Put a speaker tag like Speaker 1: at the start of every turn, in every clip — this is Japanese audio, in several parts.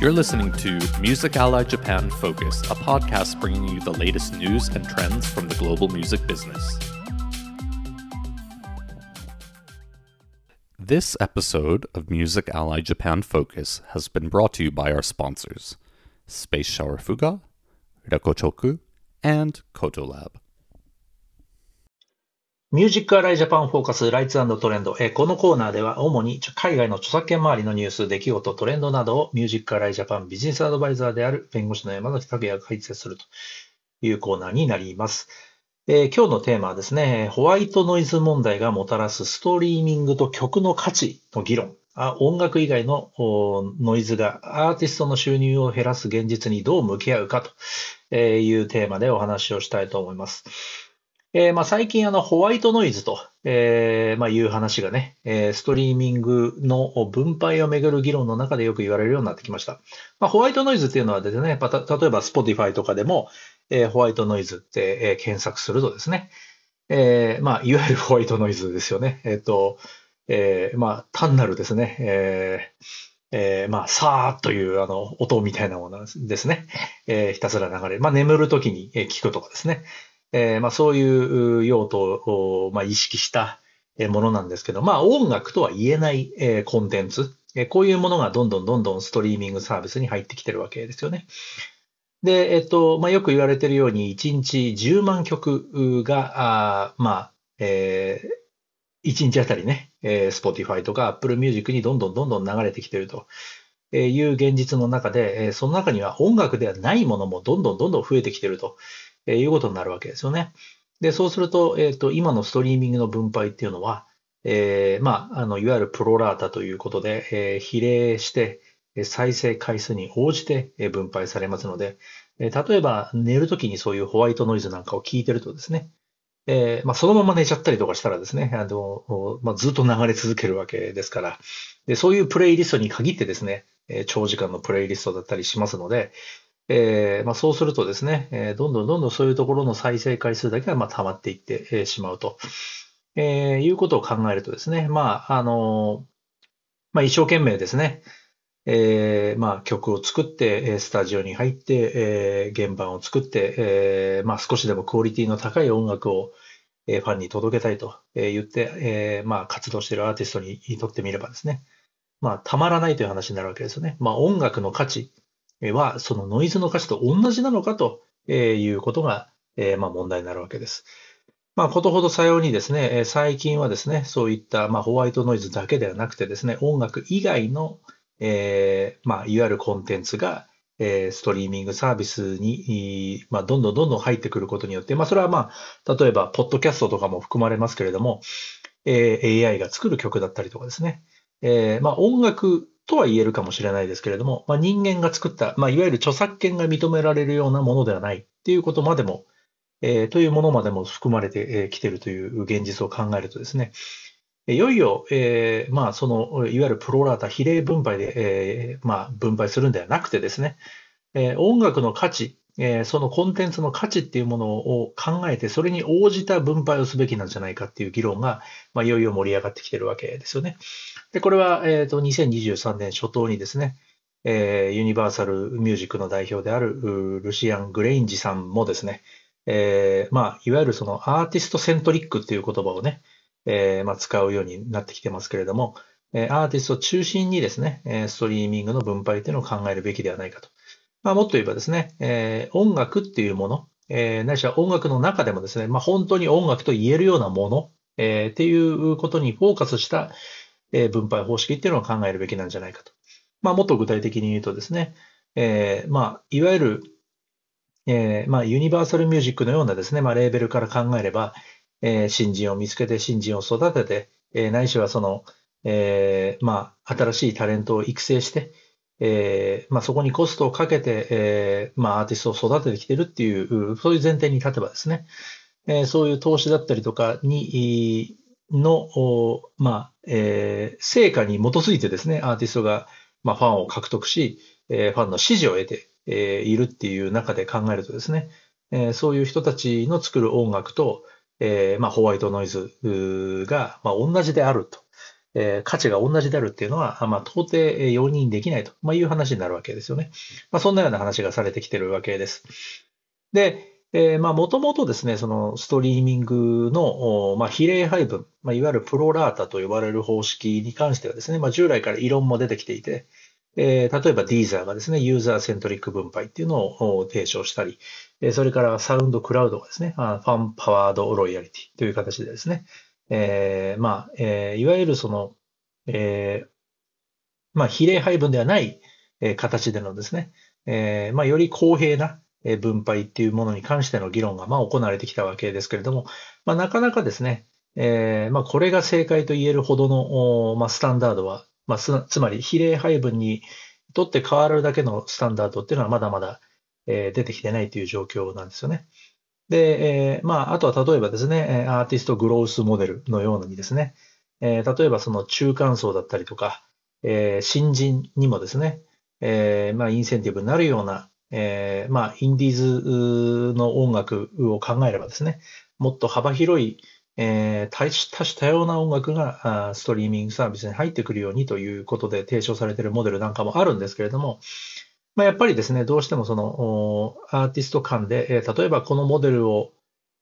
Speaker 1: You're listening to Music Ally Japan Focus, a podcast bringing you the latest news and trends from the global music business. This episode of Music Ally Japan Focus has been brought to you by our sponsors Space Shower Fuga, Rekochoku, and Kotolab.
Speaker 2: ミュージックアライジャパンフォーカスライツトレンド。このコーナーでは主に海外の著作権周りのニュース、出来事、トレンドなどをミュージックアライジャパンビジネスアドバイザーである弁護士の山崎拓也が解説するというコーナーになります。えー今日のテーマはですね、ホワイトノイズ問題がもたらすストリーミングと曲の価値の議論。音楽以外のノイズがアーティストの収入を減らす現実にどう向き合うかというテーマでお話をしたいと思います。えーまあ、最近あのホワイトノイズと、えーまあ、いう話がね、えーストリーミングの分配をめぐる議論の中でよく言われるようになってきました。まあ、ホワイトノイズっていうのはですね、た例えば Spotify とかでも、えホワイトノイズって、え検索するとですね、えまあ、いわゆるホワイトノイズですよね。えっ、と、えまあ、単なるですね、えーえーまあ、さーというあの音みたいなものですね。えーひたすら流れる。まあ、眠るときに聞くとかですね。えーまあ、そういう用途を、まあ、意識したものなんですけど、まあ、音楽とは言えない、えーコンテンツ、えーこういうものがどんどんどんどんストリーミングサービスに入ってきてるわけですよね。で、えっと、まあ、よく言われているように、1日10万曲が、あまあ、えー、1日あたりね、えー Spotify とか Apple Music にどんどんどんどん流れてきてるという現実の中で、その中には音楽ではないものもどんどんどんどん増えてきているとえーいうことになるわけですよね。で、そうすると、えっ、と、今のストリーミングの分配っていうのは、えーまあ、あの、いわゆるプロラータということで、えー比例して、再生回数に応じて分配されますので、例えば寝るときにそういうホワイトノイズなんかを聞いてるとですね、えーまあ、そのまま寝ちゃったりとかしたらですね、あの、まあ、ずっと流れ続けるわけですから、で、そういうプレイリストに限ってですね、長時間のプレイリストだったりしますので、えーまあ、そうするとですね、えーどんどんどんどんそういうところの再生回数だけがまあ溜まっていってえーしまうと、えいうことを考えるとですね、まあ、あのまあ、一生懸命ですね、えまあ、曲を作って、スタジオに入って、えー原版を作って、えまあ、少しでもクオリティの高い音楽を、えファンに届けたいとえ言って、えまあ、活動しているアーティストにとってみればですね、まあ、たまらないという話になるわけですよね。まあ、音楽の価値は、そのノイズの価値と同じなのかということが、問題になるわけです。まあ、ことほどさようにですね、最近はですね、そういった、まあ、ホワイトノイズだけではなくてですね、音楽以外の、えーまあ、いわゆるコンテンツが、えーストリーミングサービスに、まあ、どんどんどんどん入ってくることによって、まあ、それはまあ、例えば、ポッドキャストとかも含まれますけれども、えー AI が作る曲だったりとかですね、えーまあ、音楽とは言えるかもしれないですけれども、まあ、人間が作った、まあ、いわゆる著作権が認められるようなものではないっていうことまでも、えーというものまでも含まれてきているという現実を考えるとですね、いよいよ、えーまあ、その、いわゆるプロラータ比例分配で、えーまあ、分配するんではなくてですね、え音楽の価値、えーそのコンテンツの価値っていうものを考えて、それに応じた分配をすべきなんじゃないかっていう議論が、まあ、いよいよ盛り上がってきてるわけですよね。で、これは、えっ、と、2023年初頭にですね、えーユニバーサルミュージックの代表であるルシアン・グレインジさんもですね、えーまあ、いわゆるそのアーティストセントリックっていう言葉をね、えーまあ、使うようになってきてますけれども、アーティストを中心にですね、ストリーミングの分配っていうのを考えるべきではないかと。まあ、もっと言えばですね、えー音楽っていうもの、えーないしは音楽の中でもですね、まあ、本当に音楽と言えるようなもの、えーっていうことにフォーカスした、えー分配方式っていうのを考えるべきなんじゃないかと。まあ、もっと具体的に言うとですね、えーまあ、いわゆる、えーまあ、ユニバーサルミュージックのようなですね、まあ、レーベルから考えれば、えー新人を見つけて、新人を育てて、えーないしはその、えーまあ、新しいタレントを育成して、えーまあ、そこにコストをかけて、えーまあ、アーティストを育ててきてるっていう、そういう前提に立てばですね、えーそういう投資だったりとかに、の、まあ、え成果に基づいてですね、アーティストが、ま、ファンを獲得し、えファンの支持を得て、えいるっていう中で考えるとですね、えそういう人たちの作る音楽と、えま、ホワイトノイズが、ま、同じであると。え、価値が同じであるっていうのは、まあ、到底容認できないと、ま、いう話になるわけですよね。まあ、そんなような話がされてきてるわけです。で、え、まあ、もともとですね、そのストリーミングの、まあ、比例配分、まあ、いわゆるプロラータと呼ばれる方式に関してはですね、まあ、従来から異論も出てきていて、えー、例えばディーザーがですね、ユーザーセントリック分配っていうのを提唱したり、それからサウンドクラウドがですね、ファンパワードロイヤリティという形でですね、えー、まあ、えー、いわゆるその、えー、まあ、比例配分ではない、え形でのですね、えー、まあ、より公平な分配っていうものに関しての議論が、まあ、行われてきたわけですけれども、まあ、なかなかですね、えー、まあ、これが正解と言えるほどの、まあ、スタンダードは、まあ、つまり比例配分にとって変わるだけのスタンダードっていうのはまだまだ、えー、出てきてないという状況なんですよね。で、えー、まあ、あとは例えばですね、アーティストグロースモデルのようにですね、えー、例えばその中間層だったりとか、えー、新人にもですね、えー、まあ、インセンティブになるような、えー、まあ、インディーズの音楽を考えればですね、もっと幅広い、えー、多種多様な音楽がストリーミングサービスに入ってくるようにということで提唱されているモデルなんかもあるんですけれども、まあ、やっぱりですね、どうしてもそのアーティスト間で、えー、例えばこのモデルを、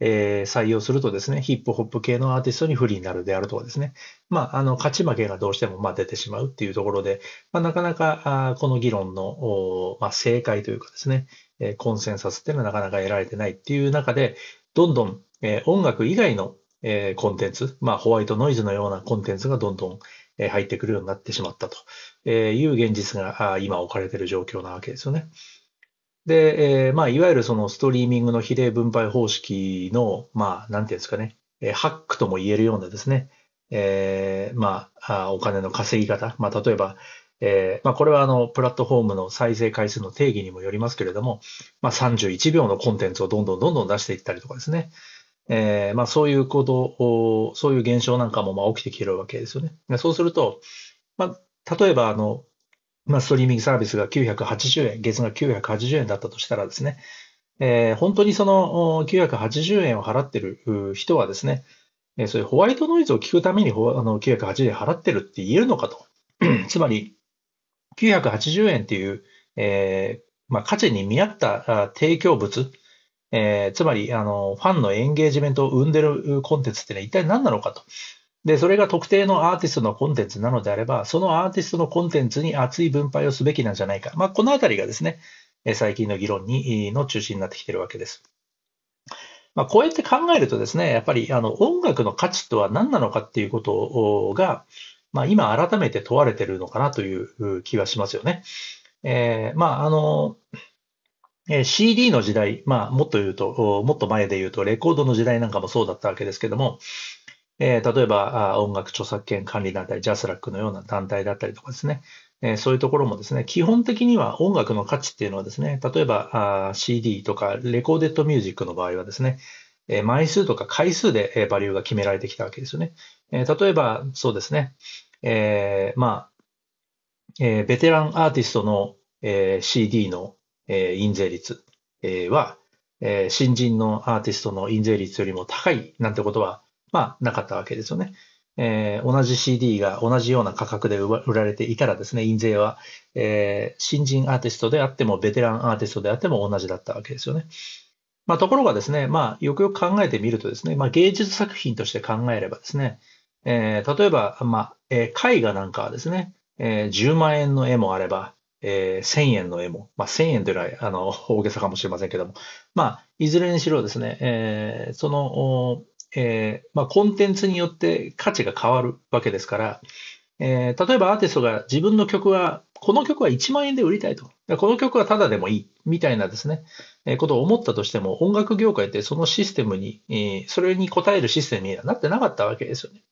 Speaker 2: えー、採用するとですね、ヒップホップ系のアーティストに不利になるであるとかですね、まあ、あの、勝ち負けがどうしてもまあ出てしまうっていうところで、まあ、なかなかあこの議論の、まあ、正解というかですね、えコンセンサスっていうのはなかなか得られてないっていう中で、どんどん、え音楽以外の、えコンテンツ、まあ、ホワイトノイズのようなコンテンツがどんどん、入ってくるようになってしまったという現実が今置かれている状況なわけですよね。で、え、まあ、いわゆるそのストリーミングの比例分配方式の、まあ、なんていうんですかね、ハックとも言えるようなですね、えー、まあ、お金の稼ぎ方。まあ、例えば、えー、まあ、これはあの、プラットフォームの再生回数の定義にもよりますけれども、まあ、31秒のコンテンツをどんどんどんどん出していったりとかですね。えー、まあ、そういうことを、そういう現象なんかもまあ起きてきてるわけですよね。そうすると、まあ、例えばあの、まあ、ストリーミングサービスが980円、月額980円だったとしたらですね、えー、本当にその980円を払ってる人はですね、えー、そういうホワイトノイズを聞くためにあの980円払ってるって言えるのかと。つまり、980円っていう、えーまあ、価値に見合った提供物、えー、つまりあの、ファンのエンゲージメントを生んでるコンテンツってのは一体何なのかと。で、それが特定のアーティストのコンテンツなのであれば、そのアーティストのコンテンツに熱い分配をすべきなんじゃないか。まあ、このあたりがですね、最近の議論にの中心になってきてるわけです。まあ、こうやって考えるとですね、やっぱりあの音楽の価値とは何なのかっていうことが、まあ、今改めて問われてるのかなという気はしますよね。えー、まあ、あの、え CD の時代、まあ、もっと言うと、もっと前で言うと、レコードの時代なんかもそうだったわけですけども、えー、例えば音楽著作権管理団体、ジャスラックのような団体だったりとかですね、えー、そういうところもですね、基本的には音楽の価値っていうのはですね、例えばあ CD とかレコーデッドミュージックの場合はですね、えー、枚数とか回数で、えバリューが決められてきたわけですよね。え例えば、そうですね、えまあ、えベテランアーティストの、え CD の、え印税率、えは、え新人のアーティストの印税率よりも高いなんてことは、まあ、なかったわけですよね。えー、同じ CD が同じような価格で売られていたらですね、印税は、えー、新人アーティストであっても、ベテランアーティストであっても同じだったわけですよね。まあ、ところがですね、まあ、よくよく考えてみるとですね、まあ、芸術作品として考えればですね、えー、例えば、まあ、えー、絵画なんかはですね、えー、10万円の絵もあれば、えー、1000円の絵も、まあ、1000円というのは、あの、大げさかもしれませんけども、まあ、いずれにしろですね、えー、その、えー、まあ、コンテンツによって価値が変わるわけですから、えー、例えばアーティストが自分の曲は、この曲は1万円で売りたいと。この曲はただでもいい。みたいなですね、えー、ことを思ったとしても、音楽業界ってそのシステムに、えー、それに応えるシステムにはなってなかったわけですよね。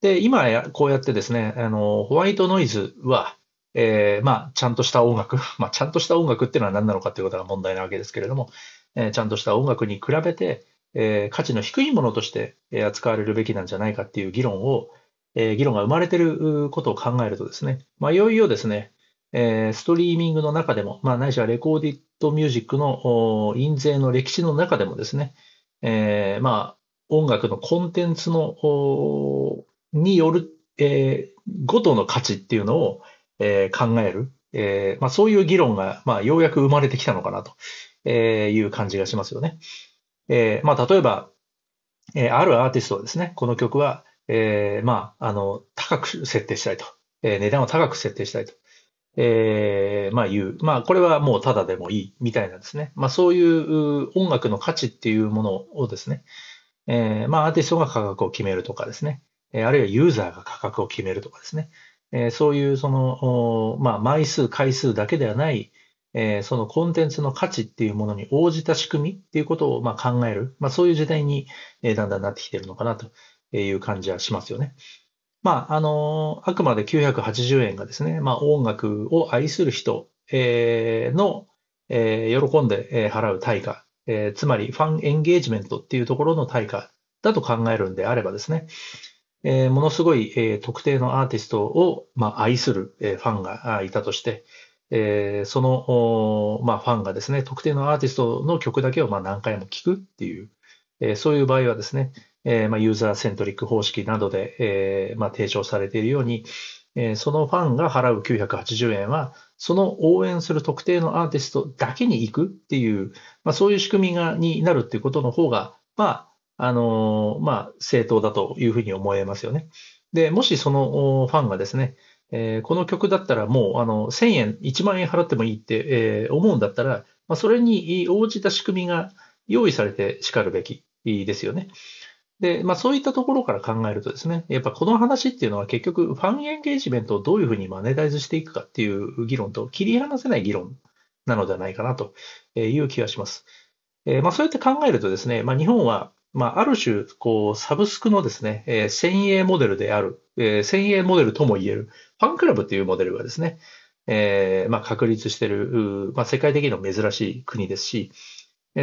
Speaker 2: で、今や、こうやってですね、あの、ホワイトノイズは、えー、まあ、ちゃんとした音楽、まあ、ちゃんとした音楽っていうのは何なのかということが問題なわけですけれども、えー、ちゃんとした音楽に比べて、えー、価値の低いものとして扱われるべきなんじゃないかっていう議論を、え、議論が生まれてることを考えるとですね、まあ、いよいよですね、え、ストリーミングの中でも、まあ、ないしはレコーディットミュージックの印税の歴史の中でもですね、え、まあ、音楽のコンテンツの、によるえー、ごとの価値っていうのを、えー、考える、えーまあ、そういう議論が、まあ、ようやく生まれてきたのかなという感じがしますよね。えーまあ、例えば、え、あるアーティストはですね、この曲は、え、まあ、あの、高く設定したいと。え、値段を高く設定したいと。え、まあ言う。まあこれはもうただでもいいみたいなですね。まあそういう音楽の価値っていうものをですね、え、まあアーティストが価格を決めるとかですね。え、あるいはユーザーが価格を決めるとかですね。えー、そういうその、まあ枚数、回数だけではない、えー、そのコンテンツの価値っていうものに応じた仕組みっていうことをまあ考える。まあそういう時代に、え、だんだんなってきてるのかなという感じはしますよね。まあ、あの、あくまで980円がですね、まあ、音楽を愛する人、えー、の、えー、喜んで払う対価、えー、つまりファンエンゲージメントっていうところの対価だと考えるんであればですね、えー、ものすごい、えー、特定のアーティストを、まあ、愛する、えー、ファンがいたとして、えー、その、まあ、ファンがですね、特定のアーティストの曲だけをまあ何回も聴くっていう、えー、そういう場合はですね、えー、まあ、ユーザーセントリック方式などで、えー、まあ、提唱されているように、えー、そのファンが払う980円は、その応援する特定のアーティストだけに行くっていう、まあ、そういう仕組みがになるっていうことの方が、まあ、あのまあ、正当だというふうに思えますよね。で、もしそのファンがですね、えー、この曲だったらもうあの1000円、1万円払ってもいいって、えー、思うんだったら、まあ、それに応じた仕組みが用意されてしかるべきですよね。で、まあそういったところから考えるとですね、やっぱこの話っていうのは結局ファンエンゲージメントをどういうふうにマネタイズしていくかっていう議論と切り離せない議論なのではないかなという気がします。えー、まあそうやって考えるとですね、まあ日本はまあ、ある種、こう、サブスクのですね、えー、先鋭モデルである、えー、先鋭モデルとも言える、ファンクラブっていうモデルがですね、えー、まあ、確立している、まあ、世界的にも珍しい国ですし、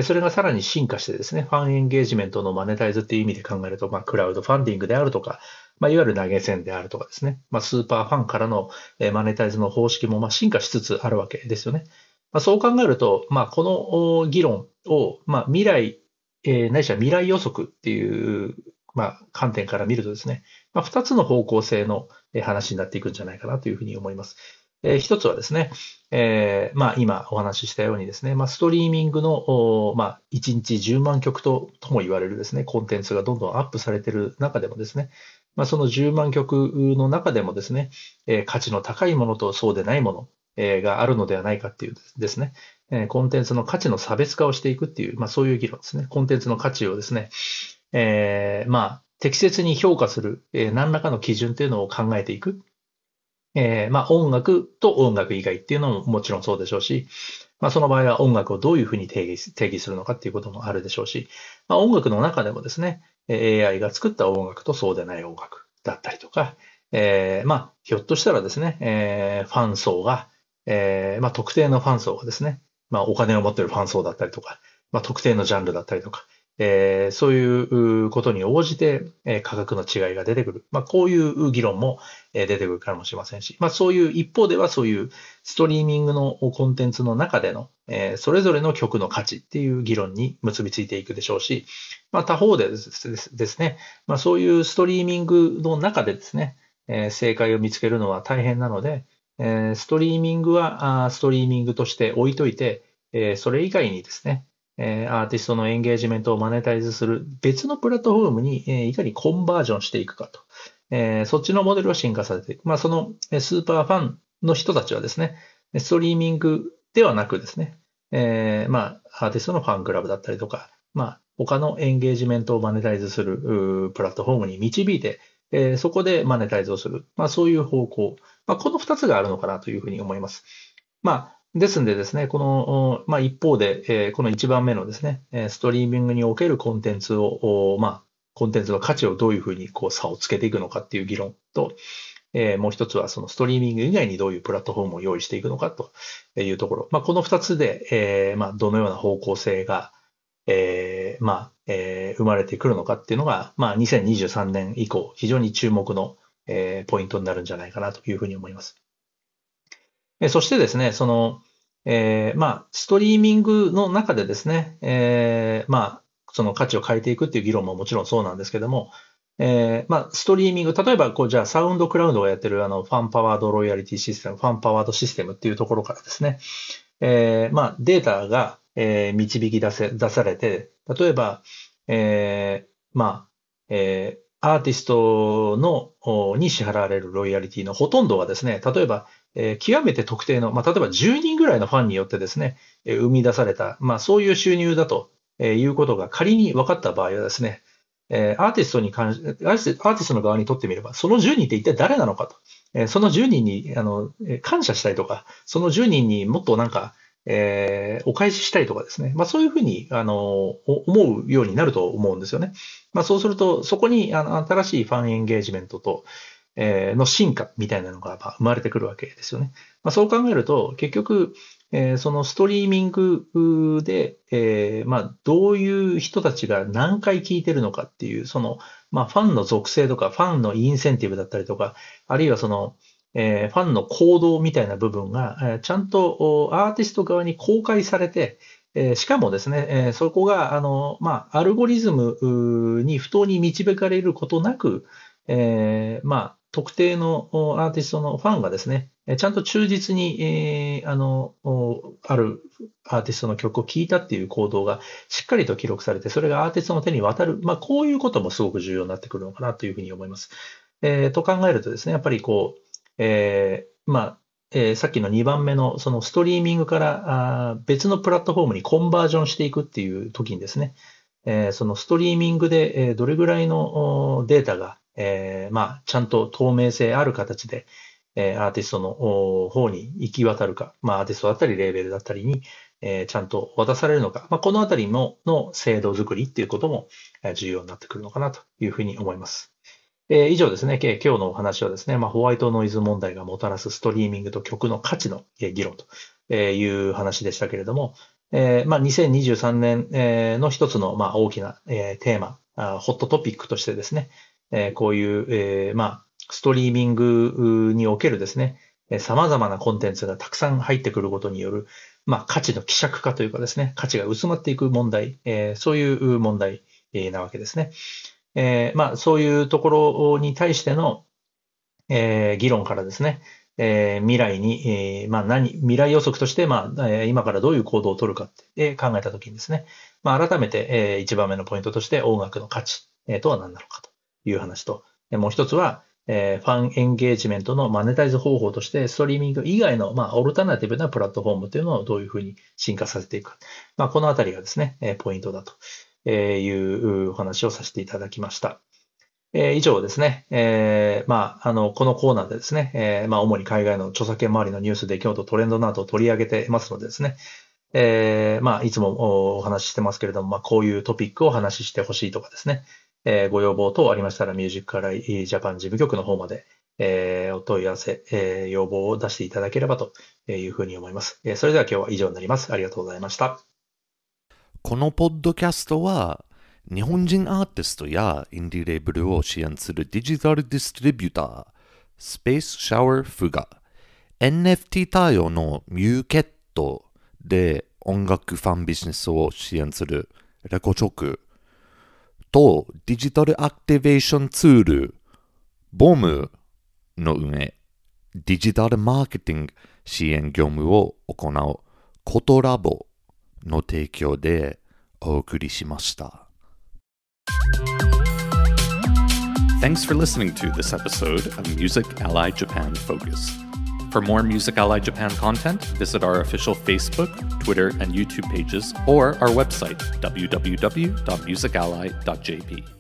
Speaker 2: それがさらに進化してですね、ファンエンゲージメントのマネタイズっていう意味で考えると、まあ、クラウドファンディングであるとか、まあ、いわゆる投げ銭であるとかですね、まあ、スーパーファンからのマネタイズの方式もまあ進化しつつあるわけですよね。まあ、そう考えると、まあ、この議論を、まあ、未来、えー、ないしは未来予測っていう、まあ、観点から見るとですね、まあ、二つの方向性の話になっていくんじゃないかなというふうに思います。えー、一つはですね、えー、まあ今お話ししたようにですね、まあストリーミングの、まあ1日10万曲ととも言われるですね、コンテンツがどんどんアップされている中でもですね、まあその10万曲の中でもですね、えー、価値の高いものとそうでないもの、えー、があるのではないかっていうですね、え、コンテンツの価値の差別化をしていくっていう、まあそういう議論ですね。コンテンツの価値をですね、えー、まあ適切に評価する、えー、何らかの基準っていうのを考えていく。えー、まあ音楽と音楽以外っていうのももちろんそうでしょうし、まあその場合は音楽をどういうふうに定義定義するのかっていうこともあるでしょうし、まあ音楽の中でもですね、AI が作った音楽とそうでない音楽だったりとか、えー、まあひょっとしたらですね、えー、ファン層が、えー、まあ特定のファン層がですね、まあお金を持っているファン層だったりとか、まあ特定のジャンルだったりとか、えー、そういうことに応じて、えー、価格の違いが出てくる。まあ、こういう議論も、えー、出てくるかもしれませんし、まあ、そういう一方ではそういうストリーミングのコンテンツの中での、えー、それぞれの曲の価値っていう議論に結びついていくでしょうし、まあ、他方でですね、まあ、そういうストリーミングの中でですね、えー、正解を見つけるのは大変なので、え、ストリーミングはストリーミングとして置いといて、え、それ以外にですね、えアーティストのエンゲージメントをマネタイズする別のプラットフォームに、えいかにコンバージョンしていくかと。えそっちのモデルを進化させていく。まあ、そのスーパーファンの人たちはですね、ストリーミングではなくですね、え、まあ、アーティストのファンクラブだったりとか、まあ、他のエンゲージメントをマネタイズするプラットフォームに導いて、え、そこでマネタイズをする。まあ、そういう方向。まあ、この二つがあるのかなというふうに思います。まあ、ですんでですね、この、まあ、一方で、え、この一番目のですね、ストリーミングにおけるコンテンツを、まあ、コンテンツの価値をどういうふうにこう差をつけていくのかっていう議論と、え、もう一つはそのストリーミング以外にどういうプラットフォームを用意していくのかというところ。まあ、この二つで、え、まあ、どのような方向性が、え、まあ、え、生まれてくるのかっていうのが、まあ、2023年以降、非常に注目の、えー、ポイントになるんじゃないかなというふうに思います。えそしてですね、その、えー、まあ、ストリーミングの中でですね、えー、まあ、その価値を変えていくっていう議論ももちろんそうなんですけども、えー、まあ、ストリーミング、例えば、こう、じゃあ、サウンドクラウドがやってる、あの、ファンパワードロイヤリティシステム、ファンパワードシステムっていうところからですね、えー、まあ、データが、えー、導き出せ、出されて、例えば、えー、まあ、えー、アーティストの、に支払われるロイヤリティのほとんどはですね、例えば、えー、極めて特定の、まあ、例えば10人ぐらいのファンによってですね、えー、生み出された、まあ、そういう収入だということが仮に分かった場合はですね、え、アーティストに関し、アーティストの側にとってみれば、その10人って一体誰なのかと。え、その10人に、あの、感謝したいとか、その10人にもっとなんか、えー、お返ししたいとかですね。まあそういうふうに、あの、思うようになると思うんですよね。まあそうすると、そこに、あの、新しいファンエンゲージメントと、えー、の進化みたいなのが生まれてくるわけですよね。まあそう考えると、結局、えー、そのストリーミングで、えー、まあ、どういう人たちが何回聞いてるのかっていう、その、まあ、ファンの属性とか、ファンのインセンティブだったりとか、あるいはその、え、ファンの行動みたいな部分が、え、ちゃんとアーティスト側に公開されて、え、しかもですね、え、そこが、あの、まあ、アルゴリズムに不当に導かれることなく、え、まあ、特定のアーティストのファンがですね、ちゃんと忠実に、えー、あの、あるアーティストの曲を聴いたっていう行動がしっかりと記録されて、それがアーティストの手に渡る。まあ、こういうこともすごく重要になってくるのかなというふうに思います。えー、と考えるとですね、やっぱりこう、えー、まあ、えー、さっきの2番目のそのストリーミングからあ別のプラットフォームにコンバージョンしていくっていう時にですね、えー、そのストリーミングで、えー、どれぐらいのデータが、えー、まあ、ちゃんと透明性ある形で、えー、アーティストの方に行き渡るか、まあ、アーティストだったり、レーベルだったりに、えー、ちゃんと渡されるのか、まあ、このあたりもの制度作りっていうことも重要になってくるのかなというふうに思います。えー、以上ですね、今日のお話はですね、まあ、ホワイトノイズ問題がもたらすストリーミングと曲の価値の議論という話でしたけれども、えー、まあ、2023年の一つのまあ大きなテーマ、ホットトピックとしてですね、こういう、え、まあ、ストリーミングにおけるですね、様々なコンテンツがたくさん入ってくることによる、まあ、価値の希釈化というかですね、価値が薄まっていく問題、え、そういう問題なわけですね。えー、まあ、そういうところに対しての、えー、議論からですね、えー、未来に、えー、まあ何、未来予測として、まあ、今からどういう行動を取るかって考えたときにですね、まあ、改めて、えー、一番目のポイントとして音楽の価値、とは何なのかという話と、もう一つは、えー、ファンエンゲージメントのマネタイズ方法として、ストリーミング以外の、まあ、オルタナティブなプラットフォームというのをどういうふうに進化させていくか。まあ、このあたりがですね、ポイントだとえいうお話をさせていただきました。えー、以上ですね、えー、まあ、あの、このコーナーでですね、えー、まあ、主に海外の著作権周りのニュースで今日とトレンドなどを取り上げてますのでですね、え、まあ、いつもお話ししてますけれども、まあ、こういうトピックをお話ししてほしいとかですね、え、ご要望等ありましたら、ミュージックアライジャパン事務局の方まで、え、お問い合わせ、え、要望を出していただければというふうに思います。え、それでは今日は以上になります。ありがとうございました。
Speaker 1: このポッドキャストは、日本人アーティストやインディレーブルを支援するデジタルディストリビューター、スペースシャワーフが NFT 対応のミューケットで音楽ファンビジネスを支援するレコチョクとデジタルアクティベーションツールボムの上デジタルマーケティング支援業務を行うコトラボ。の提供でお送りしました。Thanks for listening to this episode of Music Ally Japan Focus. For more Music Ally Japan content, visit our official Facebook, Twitter, and YouTube pages or our website, www.musically.jp.